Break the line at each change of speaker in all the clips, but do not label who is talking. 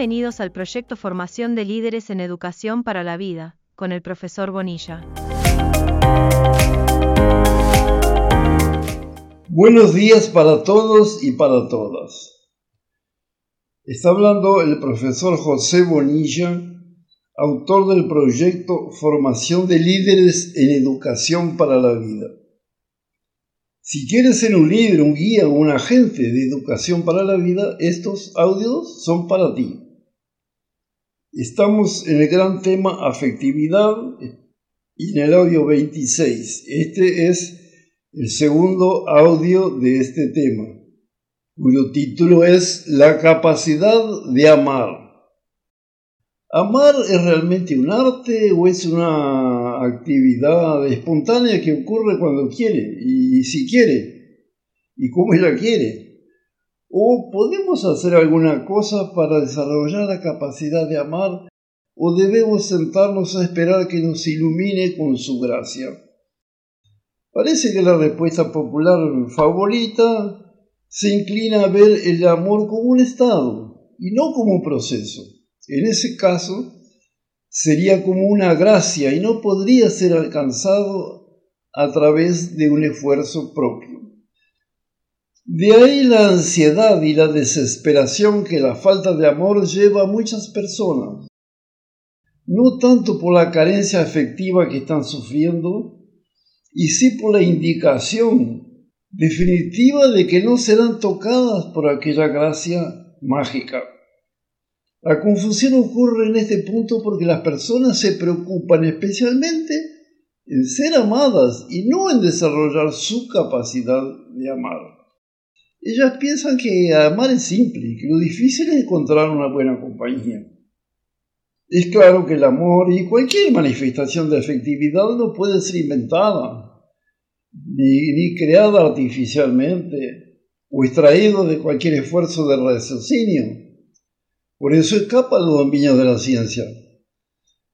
Bienvenidos al proyecto Formación de Líderes en Educación para la Vida, con el profesor Bonilla.
Buenos días para todos y para todas. Está hablando el profesor José Bonilla, autor del proyecto Formación de Líderes en Educación para la Vida. Si quieres ser un líder, un guía o un agente de educación para la vida, estos audios son para ti. Estamos en el gran tema afectividad y en el audio 26. Este es el segundo audio de este tema, cuyo título es La capacidad de amar. ¿Amar es realmente un arte o es una actividad espontánea que ocurre cuando quiere y si quiere y cómo ella quiere? ¿O podemos hacer alguna cosa para desarrollar la capacidad de amar o debemos sentarnos a esperar que nos ilumine con su gracia? Parece que la respuesta popular favorita se inclina a ver el amor como un estado y no como un proceso. En ese caso, sería como una gracia y no podría ser alcanzado a través de un esfuerzo propio. De ahí la ansiedad y la desesperación que la falta de amor lleva a muchas personas, no tanto por la carencia afectiva que están sufriendo, y sí por la indicación definitiva de que no serán tocadas por aquella gracia mágica. La confusión ocurre en este punto porque las personas se preocupan especialmente en ser amadas y no en desarrollar su capacidad de amar. Ellas piensan que amar es simple que lo difícil es encontrar una buena compañía. Es claro que el amor y cualquier manifestación de afectividad no puede ser inventada, ni, ni creada artificialmente o extraído de cualquier esfuerzo de raciocinio por eso escapa al dominio de la ciencia.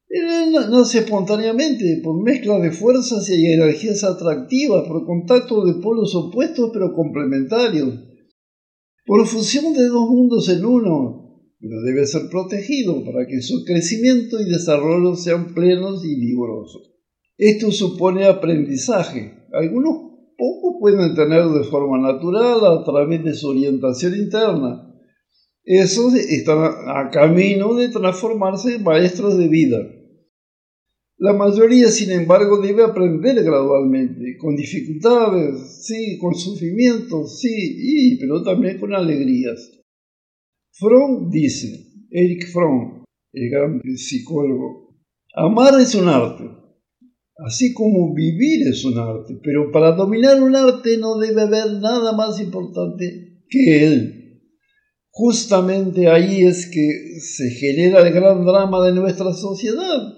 Él nace espontáneamente, por mezcla de fuerzas y energías atractivas, por contacto de polos opuestos pero complementarios, por fusión de dos mundos en uno, pero debe ser protegido para que su crecimiento y desarrollo sean plenos y vigorosos. Esto supone aprendizaje. Algunos pocos pueden tenerlo de forma natural a través de su orientación interna, esos están a camino de transformarse en maestros de vida. La mayoría, sin embargo, debe aprender gradualmente, con dificultades, sí, con sufrimientos, sí, y, pero también con alegrías. Fromm dice, Eric Fromm, el gran psicólogo, amar es un arte, así como vivir es un arte, pero para dominar un arte no debe haber nada más importante que él. Justamente ahí es que se genera el gran drama de nuestra sociedad.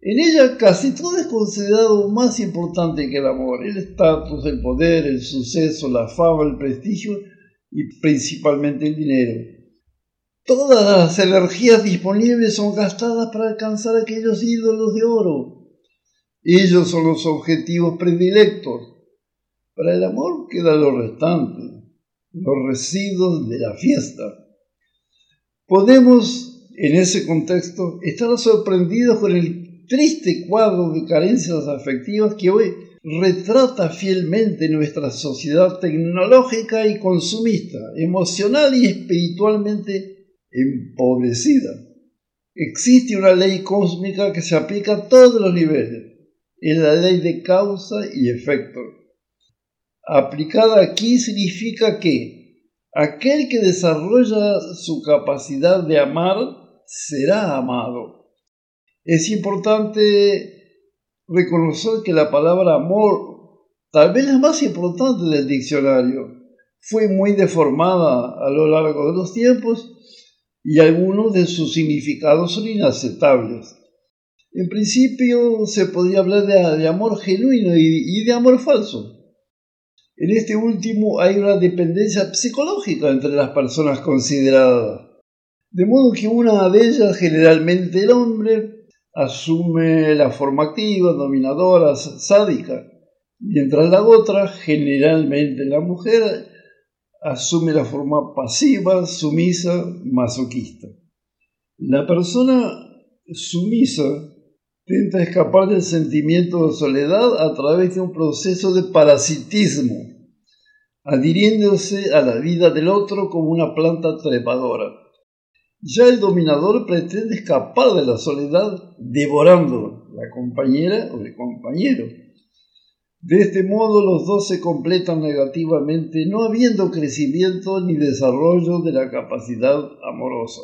En ella casi todo es considerado más importante que el amor, el estatus, el poder, el suceso, la fama, el prestigio y principalmente el dinero. Todas las energías disponibles son gastadas para alcanzar aquellos ídolos de oro. Ellos son los objetivos predilectos. Para el amor queda lo restante los residuos de la fiesta. Podemos, en ese contexto, estar sorprendidos con el triste cuadro de carencias afectivas que hoy retrata fielmente nuestra sociedad tecnológica y consumista, emocional y espiritualmente empobrecida. Existe una ley cósmica que se aplica a todos los niveles. Es la ley de causa y efecto aplicada aquí significa que aquel que desarrolla su capacidad de amar será amado. Es importante reconocer que la palabra amor, tal vez la más importante del diccionario, fue muy deformada a lo largo de los tiempos y algunos de sus significados son inaceptables. En principio se podría hablar de, amor genuino y de amor falso. En este último hay una dependencia psicológica entre las personas consideradas, de modo que una de ellas, generalmente el hombre, asume la forma activa, dominadora, sádica, mientras la otra, generalmente la mujer, asume la forma pasiva, sumisa, masoquista. La persona sumisa intenta escapar del sentimiento de soledad a través de un proceso de parasitismo, adhiriéndose a la vida del otro como una planta trepadora. Ya el dominador pretende escapar de la soledad devorando la compañera o el compañero. De este modo los dos se completan negativamente, no habiendo crecimiento ni desarrollo de la capacidad amorosa.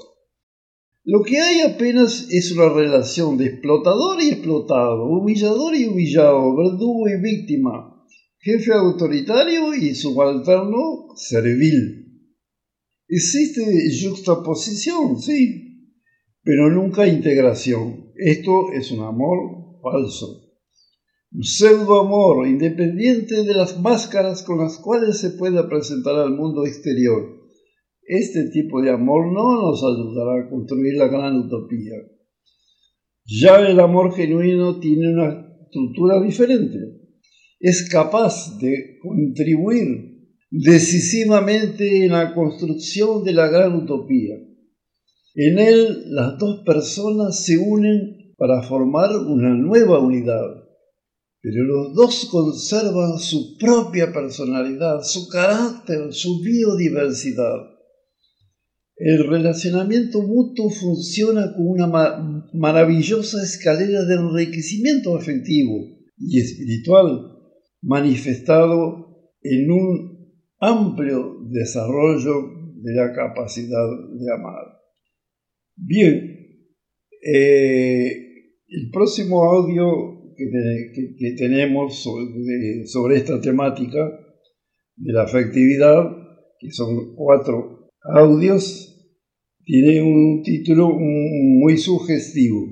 Lo que hay apenas es una relación de explotador y explotado, humillador y humillado, verdugo y víctima, jefe autoritario y subalterno servil. Existe juxtaposición, sí, pero nunca integración. Esto es un amor falso. Un pseudo amor independiente de las máscaras con las cuales se puede presentar al mundo exterior este tipo de amor no nos ayudará a construir la gran utopía. Ya el amor genuino tiene una estructura diferente. Es capaz de contribuir decisivamente en la construcción de la gran utopía. En él las dos personas se unen para formar una nueva unidad, pero los dos conservan su propia personalidad, su carácter, su biodiversidad. El relacionamiento mutuo funciona como una maravillosa escalera de enriquecimiento afectivo y espiritual manifestado en un amplio desarrollo de la capacidad de amar. Bien, eh, el próximo audio que, tenemos sobre esta temática de la afectividad, que son cuatro audios tiene un título muy sugestivo.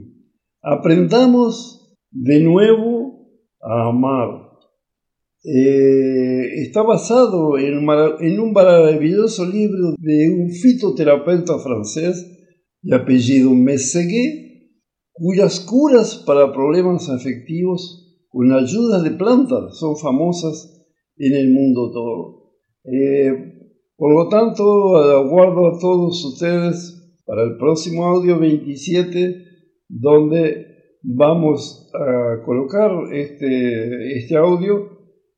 Aprendamos de nuevo a amar. Eh, está basado en, un maravilloso libro de un fitoterapeuta francés de apellido Messeguet, cuyas curas para problemas afectivos con ayuda de plantas son famosas en el mundo todo. Eh, por lo tanto, aguardo a todos ustedes para el próximo audio 27, donde vamos a colocar este, este audio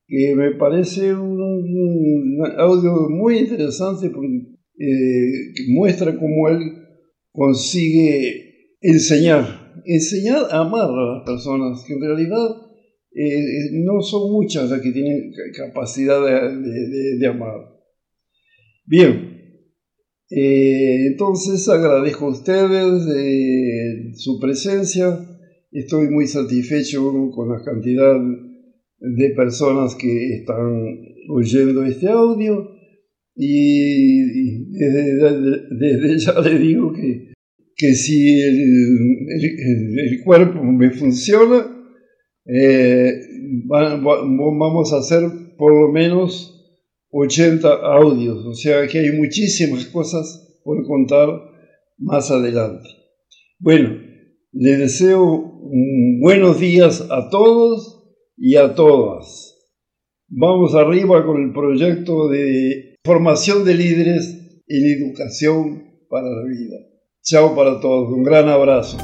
que me parece un, audio muy interesante porque eh, muestra cómo él consigue enseñar, enseñar a amar a las personas, que en realidad eh, no son muchas las que tienen capacidad de amar. Bien, eh, entonces agradezco a ustedes eh, su presencia. Estoy muy satisfecho con la cantidad de personas que están oyendo este audio y, desde, ya le digo que, que si el, cuerpo me funciona, eh, vamos a hacer por lo menos 80 audios, o sea que hay muchísimas cosas por contar más adelante. Bueno, les deseo buenos días a todos y a todas. Vamos arriba con el proyecto de formación de líderes en educación para la vida. Chao para todos, un gran abrazo.